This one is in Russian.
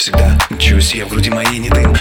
Всегда. Чусь я в груди моей не дым.